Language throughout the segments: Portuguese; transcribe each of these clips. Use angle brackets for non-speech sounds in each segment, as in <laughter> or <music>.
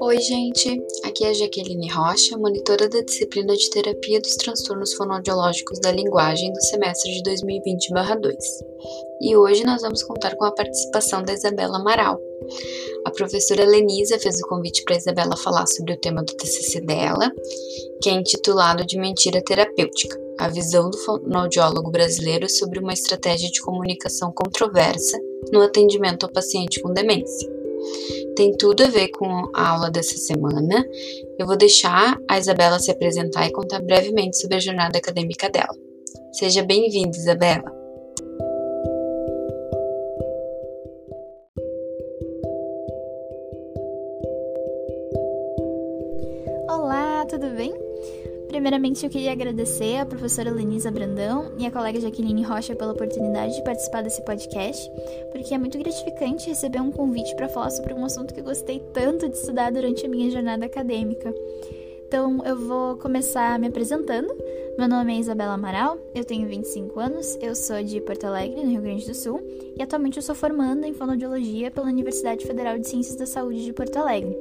Oi, gente! Aqui é Jaqueline Rocha, monitora da disciplina de Terapia dos Transtornos Fonoaudiológicos da Linguagem do semestre de 2020-2. E hoje nós vamos contar com a participação da Isabela Amaral. A professora Lenisa fez o convite para a Isabela falar sobre o tema do TCC dela, que é intitulado de Mentira Terapêutica, a visão do fonoaudiólogo brasileiro sobre uma estratégia de comunicação controversa no atendimento ao paciente com demência tem tudo a ver com a aula dessa semana. Eu vou deixar a Isabela se apresentar e contar brevemente sobre a jornada acadêmica dela. Seja bem-vinda, Isabela. Primeiramente, eu queria agradecer a professora Lenisa Brandão e a colega Jaqueline Rocha pela oportunidade de participar desse podcast, porque é muito gratificante receber um convite para falar sobre um assunto que gostei tanto de estudar durante a minha jornada acadêmica. Então, eu vou começar me apresentando. Meu nome é Isabela Amaral, eu tenho 25 anos, eu sou de Porto Alegre, no Rio Grande do Sul, e atualmente eu sou formanda em fonoaudiologia pela Universidade Federal de Ciências da Saúde de Porto Alegre.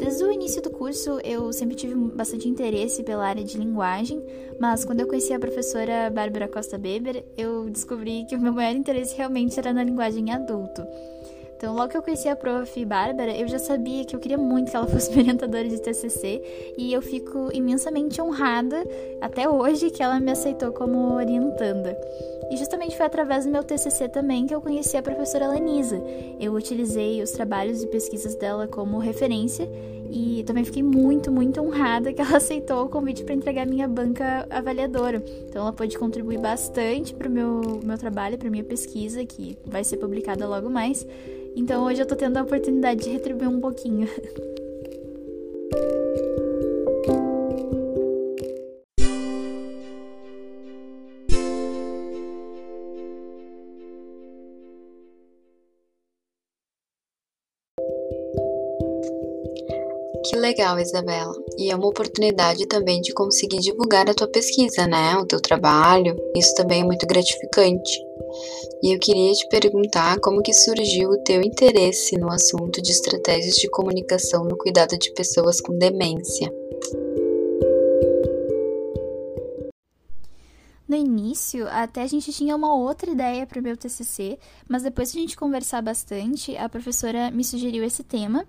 Desde o início do curso, eu sempre tive bastante interesse pela área de linguagem, mas quando eu conheci a professora Bárbara Costa Beber, eu descobri que o meu maior interesse realmente era na linguagem adulto. Então, logo que eu conheci a prof. Bárbara, eu já sabia que eu queria muito que ela fosse minha orientadora de TCC e eu fico imensamente honrada até hoje que ela me aceitou como orientanda. E justamente foi através do meu TCC também que eu conheci a professora Lenisa. Eu utilizei os trabalhos e pesquisas dela como referência e também fiquei muito, muito honrada que ela <laughs> aceitou o convite para entregar minha banca avaliadora. Então ela pôde contribuir bastante para o meu, meu trabalho, para minha pesquisa, que vai ser publicada logo mais. Então hoje eu tô tendo a oportunidade de retribuir um pouquinho. Que legal, Isabela. E é uma oportunidade também de conseguir divulgar a tua pesquisa, né? O teu trabalho. Isso também é muito gratificante. E eu queria te perguntar como que surgiu o teu interesse no assunto de estratégias de comunicação no cuidado de pessoas com demência. No início, até a gente tinha uma outra ideia para o meu TCC, mas depois de a gente conversar bastante, a professora me sugeriu esse tema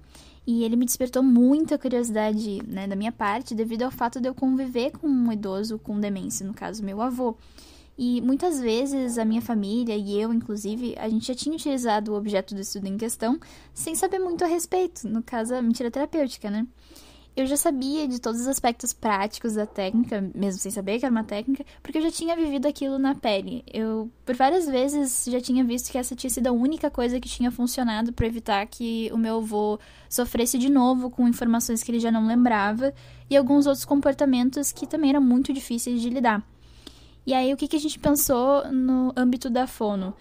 e ele me despertou muita curiosidade né, da minha parte, devido ao fato de eu conviver com um idoso com demência, no caso, meu avô. E muitas vezes a minha família e eu, inclusive, a gente já tinha utilizado o objeto do estudo em questão sem saber muito a respeito, no caso, a mentira terapêutica, né? eu já sabia de todos os aspectos práticos da técnica, mesmo sem saber que era uma técnica, porque eu já tinha vivido aquilo na pele. Eu, por várias vezes, já tinha visto que essa tinha sido a única coisa que tinha funcionado para evitar que o meu avô sofresse de novo com informações que ele já não lembrava e alguns outros comportamentos que também eram muito difíceis de lidar. E aí, o que, que a gente pensou no âmbito da fono?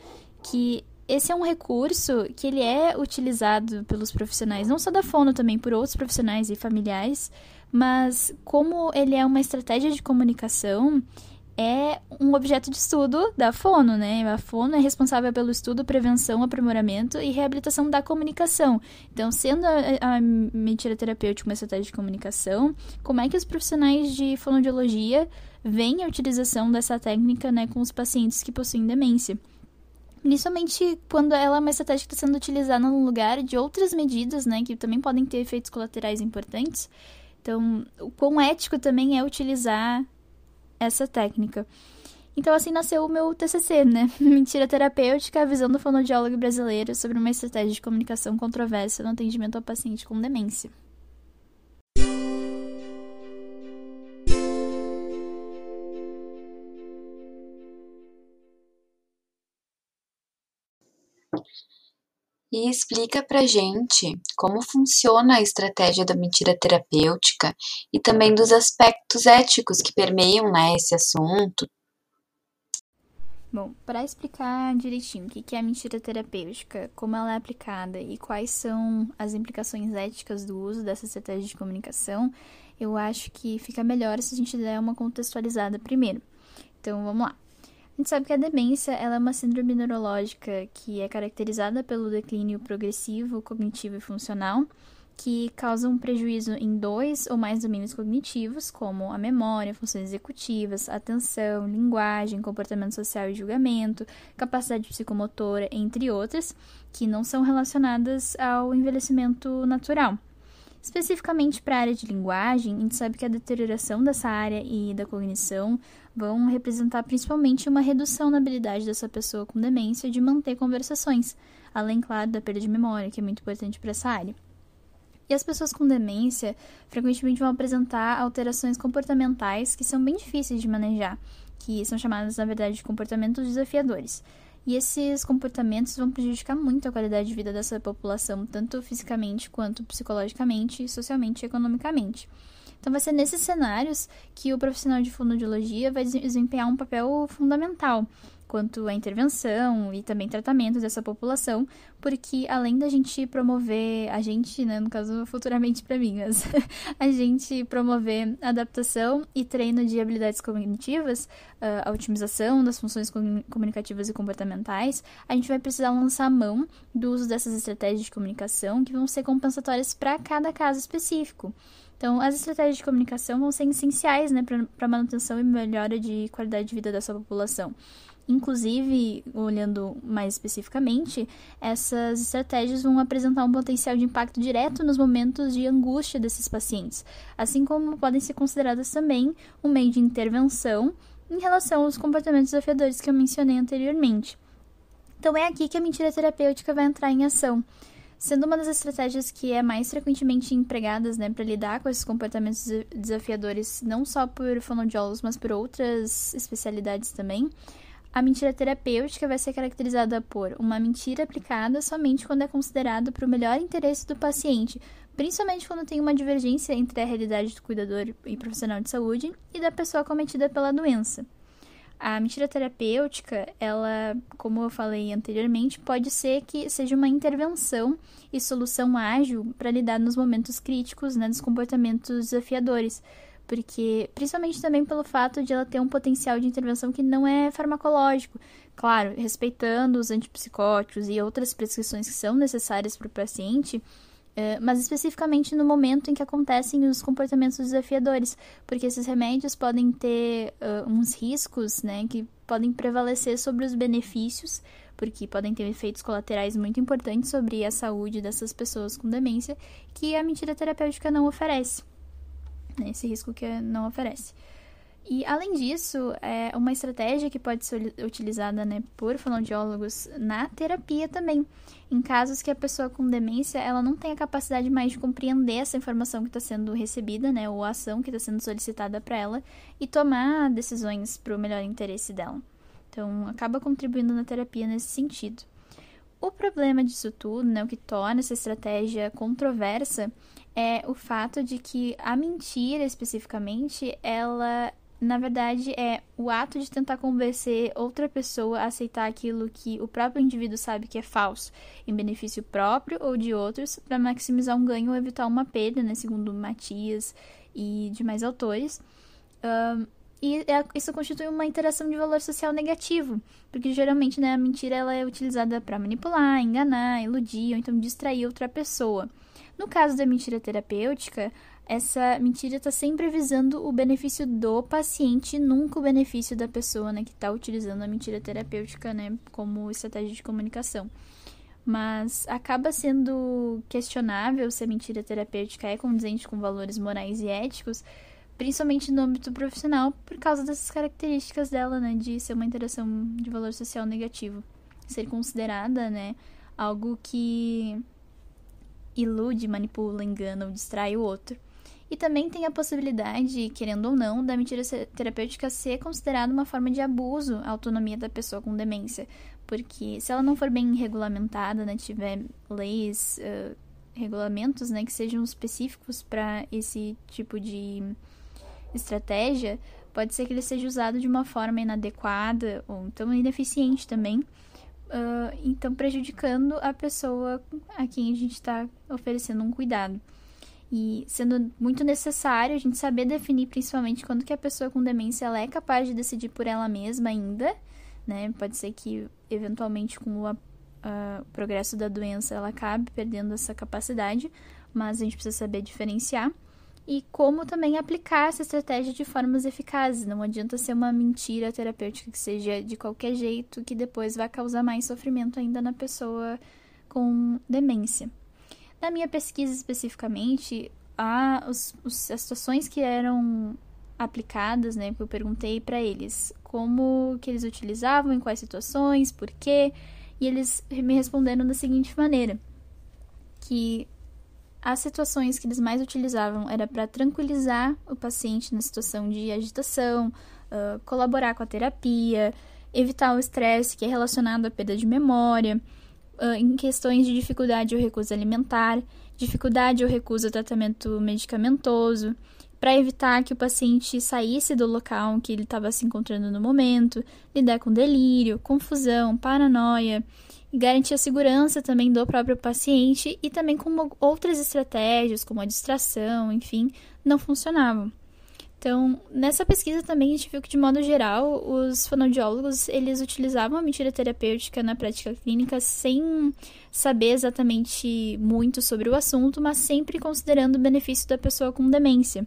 Que esse é um recurso que ele é utilizado pelos profissionais, não só da fono também, por outros profissionais e familiares, mas como ele é uma estratégia de comunicação, é um objeto de estudo da fono, né? A fono é responsável pelo estudo, prevenção, aprimoramento e reabilitação da comunicação. Então, sendo a, a mentira terapêutica uma estratégia de comunicação, como é que os profissionais de fonoaudiologia veem a utilização dessa técnica né, com os pacientes que possuem demência? Principalmente quando ela é uma estratégia que está sendo utilizada no lugar de outras medidas, né, que também podem ter efeitos colaterais importantes. Então, o quão ético também é utilizar essa técnica. Então, assim nasceu o meu TCC, né? <laughs> Mentira terapêutica, a visão do fonoaudiólogo brasileiro sobre uma estratégia de comunicação controversa no atendimento ao paciente com demência. E explica pra gente como funciona a estratégia da mentira terapêutica e também dos aspectos éticos que permeiam né, esse assunto. Bom, para explicar direitinho o que é a mentira terapêutica, como ela é aplicada e quais são as implicações éticas do uso dessa estratégia de comunicação, eu acho que fica melhor se a gente der uma contextualizada primeiro. Então, vamos lá. A gente sabe que a demência ela é uma síndrome neurológica que é caracterizada pelo declínio progressivo, cognitivo e funcional, que causam prejuízo em dois ou mais domínios cognitivos, como a memória, funções executivas, atenção, linguagem, comportamento social e julgamento, capacidade psicomotora, entre outras, que não são relacionadas ao envelhecimento natural. Especificamente para a área de linguagem, a gente sabe que a deterioração dessa área e da cognição vão representar principalmente uma redução na habilidade dessa pessoa com demência de manter conversações, além, claro, da perda de memória, que é muito importante para essa área. E as pessoas com demência frequentemente vão apresentar alterações comportamentais que são bem difíceis de manejar, que são chamadas, na verdade, de comportamentos desafiadores. E esses comportamentos vão prejudicar muito a qualidade de vida dessa população, tanto fisicamente quanto psicologicamente, socialmente e economicamente. Então, vai ser nesses cenários que o profissional de fonoaudiologia vai desempenhar um papel fundamental quanto à intervenção e também tratamento dessa população, porque além da gente promover, a gente, né, no caso futuramente para mim, mas <laughs> a gente promover adaptação e treino de habilidades cognitivas, ah, a otimização das funções comunicativas e comportamentais, a gente vai precisar lançar mão do uso dessas estratégias de comunicação que vão ser compensatórias para cada caso específico. Então, as estratégias de comunicação vão ser essenciais né, para a manutenção e melhora de qualidade de vida dessa população. Inclusive, olhando mais especificamente, essas estratégias vão apresentar um potencial de impacto direto nos momentos de angústia desses pacientes, assim como podem ser consideradas também um meio de intervenção em relação aos comportamentos desafiadores que eu mencionei anteriormente. Então, é aqui que a mentira terapêutica vai entrar em ação sendo uma das estratégias que é mais frequentemente empregadas né, para lidar com esses comportamentos desafiadores, não só por fonoaudiólogos, mas por outras especialidades também. A mentira terapêutica vai ser caracterizada por uma mentira aplicada somente quando é considerada para o melhor interesse do paciente, principalmente quando tem uma divergência entre a realidade do cuidador e profissional de saúde e da pessoa cometida pela doença. A mentira terapêutica, ela, como eu falei anteriormente, pode ser que seja uma intervenção e solução ágil para lidar nos momentos críticos, né, dos comportamentos desafiadores porque principalmente também pelo fato de ela ter um potencial de intervenção que não é farmacológico. Claro, respeitando os antipsicóticos e outras prescrições que são necessárias para o paciente, é, mas especificamente no momento em que acontecem os comportamentos desafiadores, porque esses remédios podem ter uh, uns riscos, né, que podem prevalecer sobre os benefícios, porque podem ter efeitos colaterais muito importantes sobre a saúde dessas pessoas com demência, que a mentira terapêutica não oferece né, esse risco que não oferece. E, além disso, é uma estratégia que pode ser utilizada né, por fonoaudiólogos na terapia também. Em casos que a pessoa com demência ela não tem a capacidade mais de compreender essa informação que está sendo recebida, né, ou a ação que está sendo solicitada para ela, e tomar decisões para o melhor interesse dela. Então, acaba contribuindo na terapia nesse sentido. O problema disso tudo, né, o que torna essa estratégia controversa, é o fato de que a mentira, especificamente, ela na verdade, é o ato de tentar convencer outra pessoa a aceitar aquilo que o próprio indivíduo sabe que é falso, em benefício próprio ou de outros, para maximizar um ganho ou evitar uma perda, né, segundo Matias e demais autores. Um, e é, isso constitui uma interação de valor social negativo, porque geralmente né, a mentira ela é utilizada para manipular, enganar, iludir ou então distrair outra pessoa. No caso da mentira terapêutica, essa mentira está sempre visando o benefício do paciente, nunca o benefício da pessoa né, que está utilizando a mentira terapêutica né, como estratégia de comunicação. Mas acaba sendo questionável se a mentira terapêutica é condizente com valores morais e éticos, principalmente no âmbito profissional, por causa dessas características dela, né, de ser uma interação de valor social negativo. Ser considerada, né, algo que ilude, manipula, engana ou distrai o outro. E também tem a possibilidade, querendo ou não, da mentira terapêutica ser considerada uma forma de abuso à autonomia da pessoa com demência. Porque se ela não for bem regulamentada, né, tiver leis, uh, regulamentos né, que sejam específicos para esse tipo de estratégia, pode ser que ele seja usado de uma forma inadequada ou então ineficiente também, uh, então prejudicando a pessoa a quem a gente está oferecendo um cuidado. E sendo muito necessário a gente saber definir principalmente quando que a pessoa com demência ela é capaz de decidir por ela mesma ainda, né? Pode ser que eventualmente com o progresso da doença ela acabe perdendo essa capacidade, mas a gente precisa saber diferenciar e como também aplicar essa estratégia de formas eficazes. Não adianta ser uma mentira terapêutica que seja de qualquer jeito, que depois vai causar mais sofrimento ainda na pessoa com demência. Na minha pesquisa especificamente, a, os, os, as situações que eram aplicadas, né, que eu perguntei para eles como que eles utilizavam, em quais situações, por quê, e eles me responderam da seguinte maneira, que as situações que eles mais utilizavam era para tranquilizar o paciente na situação de agitação, uh, colaborar com a terapia, evitar o estresse que é relacionado à perda de memória, uh, em questões de dificuldade ou recusa alimentar, dificuldade ou recusa ao tratamento medicamentoso, para evitar que o paciente saísse do local que ele estava se encontrando no momento, lidar com delírio, confusão, paranoia, garantir a segurança também do próprio paciente e também como outras estratégias, como a distração, enfim, não funcionavam. Então, nessa pesquisa também a gente viu que, de modo geral, os fonoaudiólogos, eles utilizavam a mentira terapêutica na prática clínica sem saber exatamente muito sobre o assunto, mas sempre considerando o benefício da pessoa com demência.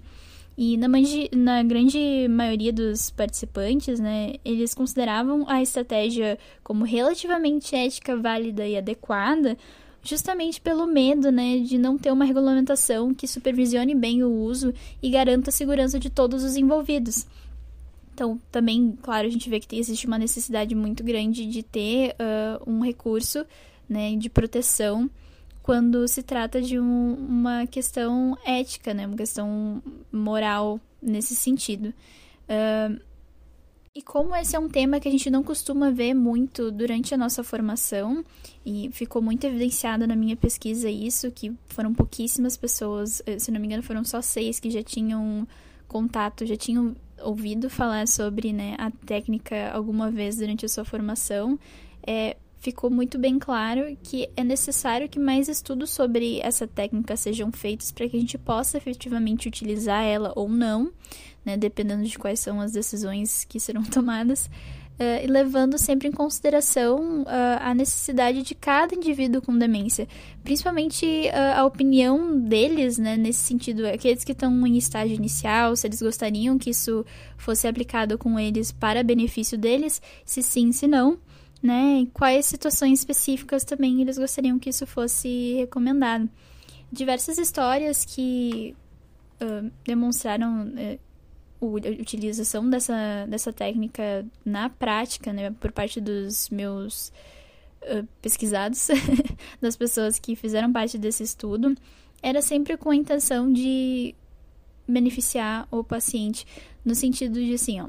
E na, na, grande maioria dos participantes, né, eles consideravam a estratégia como relativamente ética, válida e adequada, justamente pelo medo né, de não ter uma regulamentação que supervisione bem o uso e garanta a segurança de todos os envolvidos. Então, também, claro, a gente vê que existe uma necessidade muito grande de ter uh, um recurso né, de proteção quando se trata de um, uma questão ética, né? Uma questão moral nesse sentido. Uh, e como esse é um tema que a gente não costuma ver muito durante a nossa formação, e ficou muito evidenciado na minha pesquisa isso, que foram pouquíssimas pessoas, eh, se não me engano foram só seis que já tinham contato, já tinham ouvido falar sobre né, a técnica alguma vez durante a sua formação. É, ficou muito bem claro que é necessário que mais estudos sobre essa técnica sejam feitos para que a gente possa efetivamente utilizar ela ou não, né, dependendo de quais são as decisões que serão <laughs> tomadas. Uh, levando sempre em consideração uh, a necessidade de cada indivíduo com demência, principalmente uh, a opinião deles, né, nesse sentido, aqueles que estão em estágio inicial, se eles gostariam que isso fosse aplicado com eles para benefício deles, se sim, se não né? E quais situações específicas também eles gostariam que isso fosse recomendado. Diversas histórias que uh, demonstraram uh, a utilização dessa, dessa técnica na prática, né? Por parte dos meus uh, pesquisados, <laughs> das pessoas que fizeram parte desse estudo, era sempre com a intenção de beneficiar o paciente, no sentido de assim, ó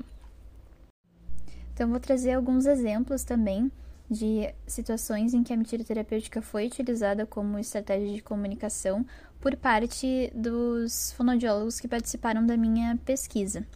então, vou trazer alguns exemplos também de situações em que a mentira terapêutica foi utilizada como estratégia de comunicação por parte dos fonoaudiólogos que participaram da minha pesquisa.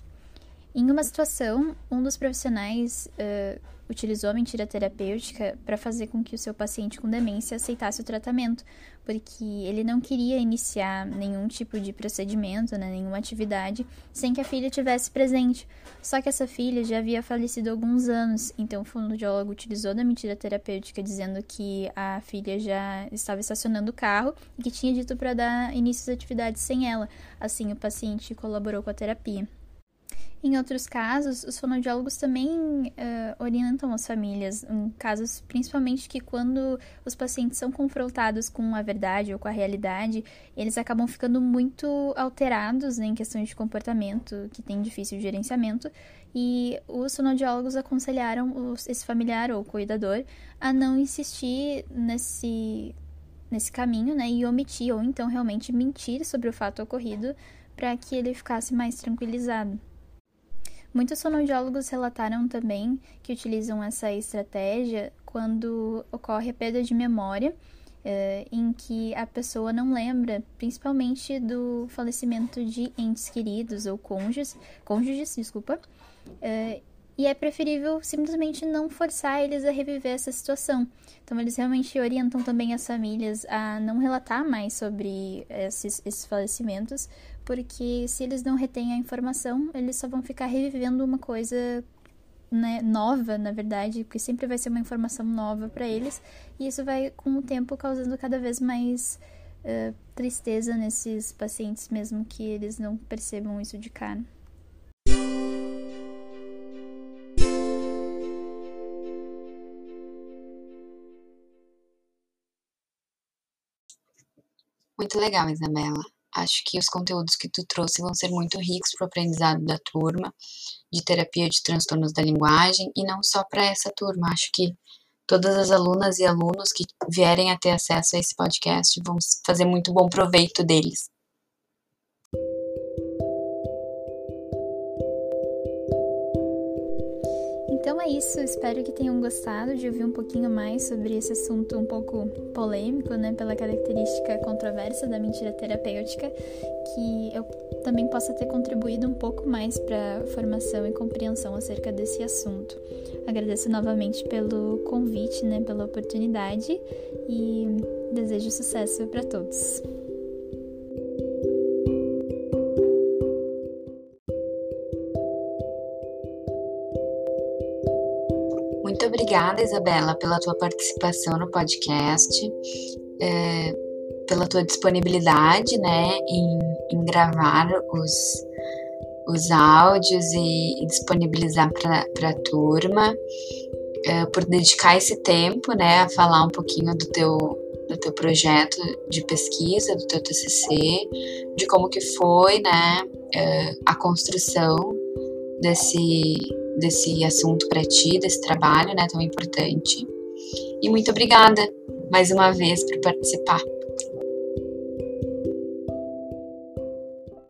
Em uma situação, um dos profissionais uh, utilizou a mentira terapêutica para fazer com que o seu paciente com demência aceitasse o tratamento, porque ele não queria iniciar nenhum tipo de procedimento, né, nenhuma atividade, sem que a filha tivesse presente. Só que essa filha já havia falecido há alguns anos, então o fonoaudiólogo utilizou da mentira terapêutica dizendo que a filha já estava estacionando o carro e que tinha dito para dar início às atividades sem ela. Assim, o paciente colaborou com a terapia. Em outros casos, os fonoaudiólogos também uh, orientam as famílias, em casos principalmente que quando os pacientes são confrontados com a verdade ou com a realidade, eles acabam ficando muito alterados né, em questões de comportamento, que tem difícil gerenciamento, e os fonoaudiólogos aconselharam os, esse familiar ou cuidador a não insistir nesse, nesse caminho né, e omitir, ou então realmente mentir sobre o fato ocorrido para que ele ficasse mais tranquilizado. Muitos fonoaudiólogos relataram também que utilizam essa estratégia quando ocorre a perda de memória, eh, em que a pessoa não lembra, principalmente do falecimento de entes queridos ou cônjuges, cônjuges, desculpa, eh, e é preferível simplesmente não forçar eles a reviver essa situação. Então, eles realmente orientam também as famílias a não relatar mais sobre esses, esses falecimentos, porque se eles não retêm a informação, eles só vão ficar revivendo uma coisa né, nova, na verdade, porque sempre vai ser uma informação nova para eles, e isso vai, com o tempo, causando cada vez mais uh, tristeza nesses pacientes, mesmo que eles não percebam isso de cara. Muito legal, Isabela. Acho que os conteúdos que tu trouxe vão ser muito ricos para o aprendizado da turma de terapia de transtornos da linguagem e não só para essa turma. Acho que todas as alunas e alunos que vierem a ter acesso a esse podcast vão fazer muito bom proveito deles. Isso, espero que tenham gostado de ouvir um pouquinho mais sobre esse assunto um pouco polêmico, né, pela característica controversa da mentira terapêutica, que eu também possa ter contribuído um pouco mais para formação e compreensão acerca desse assunto. Agradeço novamente pelo convite, né, pela oportunidade e desejo sucesso para todos. Obrigada, Isabela, pela tua participação no podcast, é, pela tua disponibilidade, né, em, em gravar os, os áudios e, e disponibilizar para a turma, é, por dedicar esse tempo, né, a falar um pouquinho do teu do teu projeto de pesquisa, do teu TCC, de como que foi, né, é, a construção desse desse assunto para ti, desse trabalho, né, tão importante. E muito obrigada mais uma vez por participar.